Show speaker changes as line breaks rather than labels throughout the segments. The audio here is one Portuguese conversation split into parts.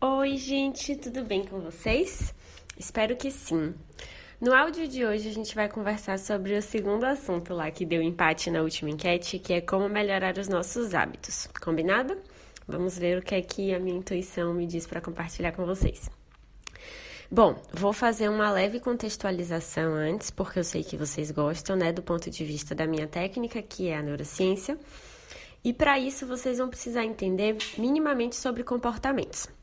Oi, gente, tudo bem com vocês? Espero que sim. No áudio de hoje a gente vai conversar sobre o segundo assunto lá que deu empate na última enquete, que é como melhorar os nossos hábitos. Combinado? Vamos ver o que é que a minha intuição me diz para compartilhar com vocês. Bom, vou fazer uma leve contextualização antes, porque eu sei que vocês gostam, né, do ponto de vista da minha técnica, que é a neurociência. E para isso vocês vão precisar entender minimamente sobre comportamentos.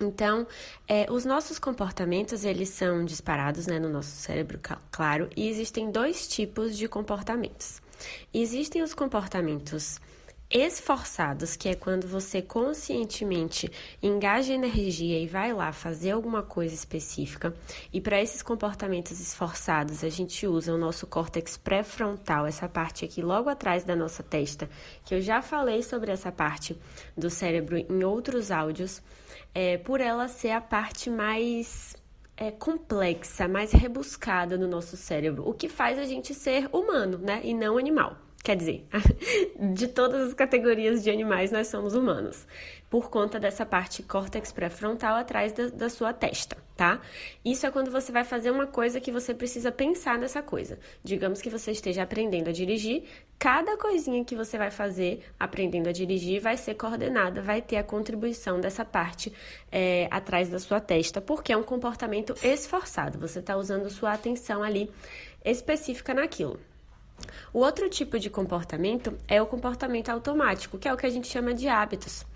Então, é, os nossos comportamentos, eles são disparados né, no nosso cérebro, claro, e existem dois tipos de comportamentos. Existem os comportamentos esforçados, que é quando você conscientemente engaja energia e vai lá fazer alguma coisa específica. E para esses comportamentos esforçados, a gente usa o nosso córtex pré-frontal, essa parte aqui logo atrás da nossa testa, que eu já falei sobre essa parte do cérebro em outros áudios, é, por ela ser a parte mais é, complexa, mais rebuscada do nosso cérebro, o que faz a gente ser humano, né, e não animal. Quer dizer, de todas as categorias de animais, nós somos humanos, por conta dessa parte córtex pré-frontal atrás da, da, sua testa, tá? Isso é quando você vai fazer uma coisa que você precisa pensar nessa coisa. Digamos que você esteja aprendendo a dirigir, cada coisinha que você vai fazer aprendendo a dirigir vai ser coordenada, vai ter a contribuição dessa parte é, atrás da sua testa, porque é um comportamento esforçado, você está usando sua atenção ali específica naquilo. O outro tipo de comportamento é o comportamento automático, que é o que a gente chama de hábitos.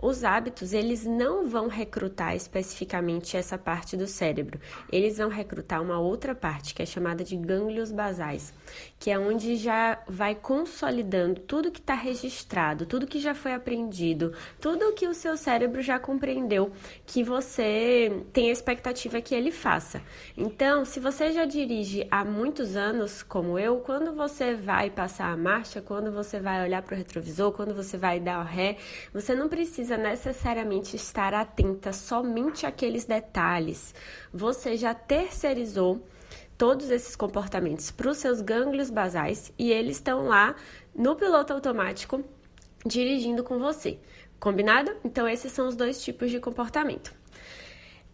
Os hábitos, eles não vão recrutar especificamente essa parte do cérebro. Eles vão recrutar uma outra parte, que é chamada de gânglios basais, que é onde já vai consolidando tudo que está registrado, tudo que já foi aprendido, tudo que o seu cérebro já compreendeu que você tem a expectativa que ele faça. Então, se você já dirige há muitos anos, como eu, quando você vai passar a marcha, quando você vai olhar para o retrovisor, quando você vai dar o ré, você não precisa necessariamente estar atenta somente àqueles detalhes. Você já terceirizou todos esses comportamentos para os seus gânglios basais e eles estão lá no piloto automático dirigindo com você. Combinado? Então, esses são os dois tipos de comportamento.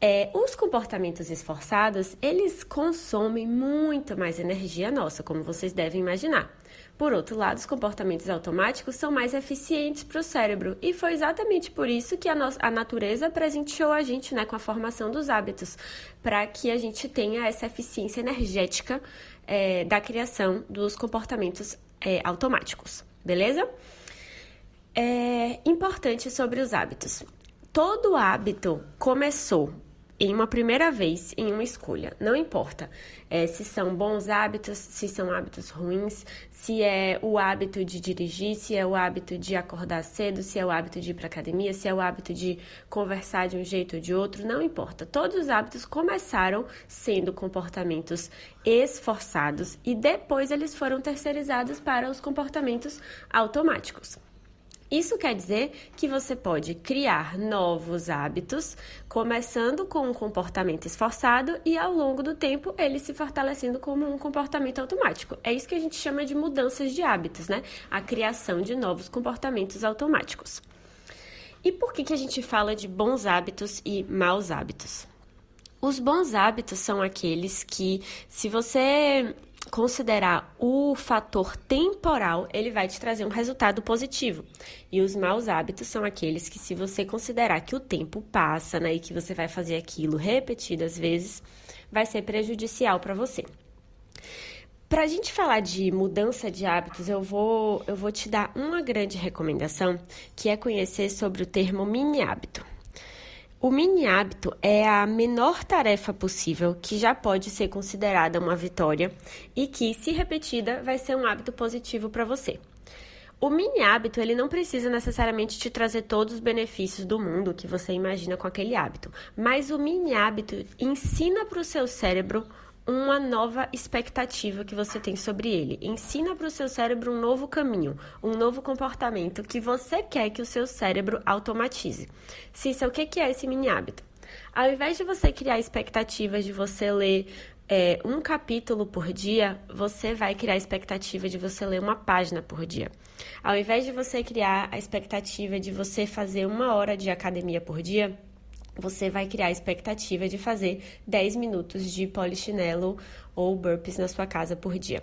É, os comportamentos esforçados, eles consomem muito mais energia nossa, como vocês devem imaginar. Por outro lado, os comportamentos automáticos são mais eficientes para o cérebro, e foi exatamente por isso que a, no a natureza presenteou a gente né, com a formação dos hábitos, para que a gente tenha essa eficiência energética é, da criação dos comportamentos é, automáticos, beleza? É importante sobre os hábitos. Todo hábito começou em uma primeira vez em uma escolha. Não importa é, se são bons hábitos, se são hábitos ruins, se é o hábito de dirigir, se é o hábito de acordar cedo, se é o hábito de ir para academia, se é o hábito de conversar de um jeito ou de outro, não importa. Todos os hábitos começaram sendo comportamentos esforçados e depois eles foram terceirizados para os comportamentos automáticos. Isso quer dizer que você pode criar novos hábitos, começando com um comportamento esforçado e ao longo do tempo ele se fortalecendo como um comportamento automático. É isso que a gente chama de mudanças de hábitos, né? A criação de novos comportamentos automáticos. E por que, que a gente fala de bons hábitos e maus hábitos? Os bons hábitos são aqueles que, se você considerar o fator temporal, ele vai te trazer um resultado positivo. E os maus hábitos são aqueles que, se você considerar que o tempo passa, né, e que você vai fazer aquilo repetidas vezes, vai ser prejudicial para você. Para a gente falar de mudança de hábitos, eu vou, eu vou te dar uma grande recomendação, que é conhecer sobre o termo mini hábito. O mini hábito é a menor tarefa possível que já pode ser considerada uma vitória e que, se repetida, vai ser um hábito positivo para você. O mini hábito, ele não precisa necessariamente te trazer todos os benefícios do mundo que você imagina com aquele hábito, mas o mini hábito ensina para o seu cérebro uma nova expectativa que você tem sobre ele. Ensina para o seu cérebro um novo caminho, um novo comportamento que você quer que o seu cérebro automatize. Cissa, o que é esse mini hábito? Ao invés de você criar expectativas de você ler é, um capítulo por dia, você vai criar a expectativa de você ler uma página por dia. Ao invés de você criar a expectativa de você fazer uma hora de academia por dia, você vai criar a expectativa de fazer 10 minutos de polichinelo ou burpees na sua casa por dia.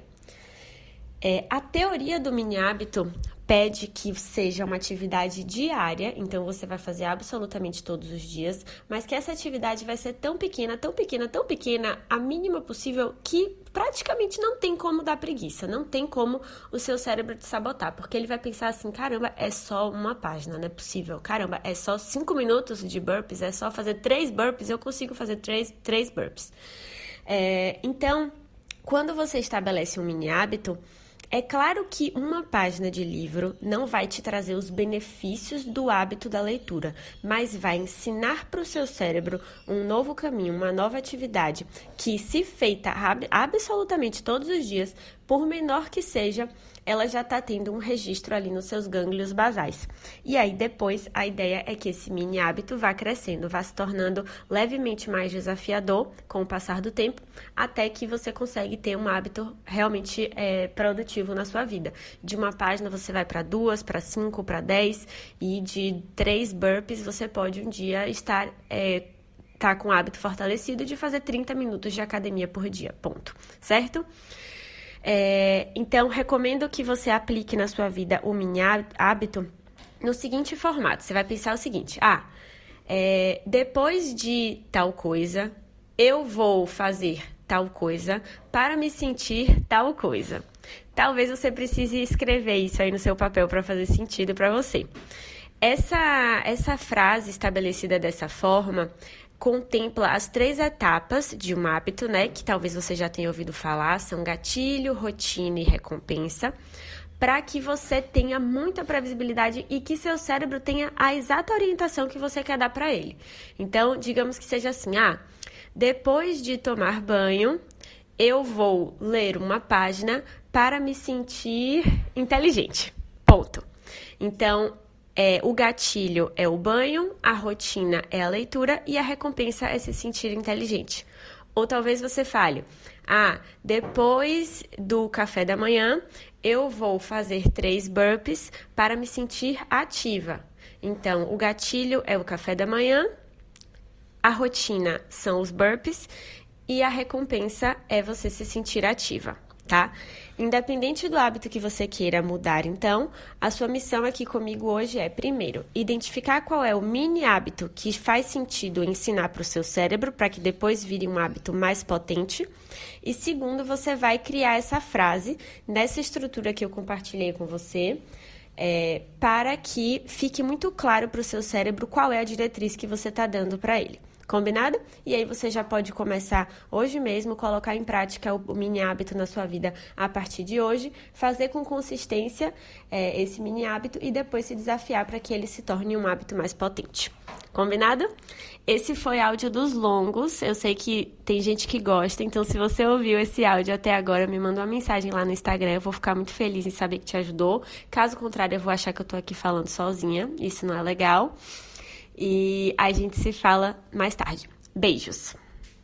É, a teoria do mini hábito pede que seja uma atividade diária, então você vai fazer absolutamente todos os dias, mas que essa atividade vai ser tão pequena, tão pequena, tão pequena, a mínima possível, que praticamente não tem como dar preguiça, não tem como o seu cérebro te sabotar, porque ele vai pensar assim: caramba, é só uma página, não é possível, caramba, é só cinco minutos de burpees, é só fazer três burpees, eu consigo fazer três, três burpees. É, então, quando você estabelece um mini hábito, é claro que uma página de livro não vai te trazer os benefícios do hábito da leitura, mas vai ensinar para o seu cérebro um novo caminho, uma nova atividade que, se feita absolutamente todos os dias, por menor que seja, ela já está tendo um registro ali nos seus gânglios basais. E aí depois a ideia é que esse mini hábito vá crescendo, vá se tornando levemente mais desafiador com o passar do tempo, até que você consegue ter um hábito realmente é, produtivo na sua vida. De uma página você vai para duas, para cinco, para dez, e de três burpees você pode um dia estar é, tá com o hábito fortalecido de fazer 30 minutos de academia por dia, ponto, certo? É, então, recomendo que você aplique na sua vida o mini hábito no seguinte formato: você vai pensar o seguinte, ah, é, depois de tal coisa, eu vou fazer tal coisa para me sentir tal coisa. Talvez você precise escrever isso aí no seu papel para fazer sentido para você. Essa, essa frase estabelecida dessa forma contempla as três etapas de um hábito, né? Que talvez você já tenha ouvido falar, são gatilho, rotina e recompensa, para que você tenha muita previsibilidade e que seu cérebro tenha a exata orientação que você quer dar para ele. Então, digamos que seja assim: ah, depois de tomar banho, eu vou ler uma página para me sentir inteligente. Ponto. Então, é, o gatilho é o banho, a rotina é a leitura e a recompensa é se sentir inteligente. Ou talvez você fale: ah, depois do café da manhã eu vou fazer três burpees para me sentir ativa. Então, o gatilho é o café da manhã, a rotina são os burpees e a recompensa é você se sentir ativa tá? Independente do hábito que você queira mudar, então, a sua missão aqui comigo hoje é, primeiro, identificar qual é o mini hábito que faz sentido ensinar para o seu cérebro para que depois vire um hábito mais potente. E segundo, você vai criar essa frase nessa estrutura que eu compartilhei com você. É, para que fique muito claro para o seu cérebro qual é a diretriz que você está dando para ele. Combinado? E aí você já pode começar hoje mesmo, colocar em prática o, mini hábito na sua vida a partir de hoje, fazer com consistência é, esse mini hábito e depois se desafiar para que ele se torne um hábito mais potente. Combinado? Esse foi áudio dos longos. Eu sei que tem gente que gosta, então se você ouviu esse áudio até agora, me manda uma mensagem lá no Instagram. Eu vou ficar muito feliz em saber que te ajudou. Caso contrário, eu vou achar que eu tô aqui falando sozinha. Isso não é legal. E a gente se fala mais tarde. Beijos!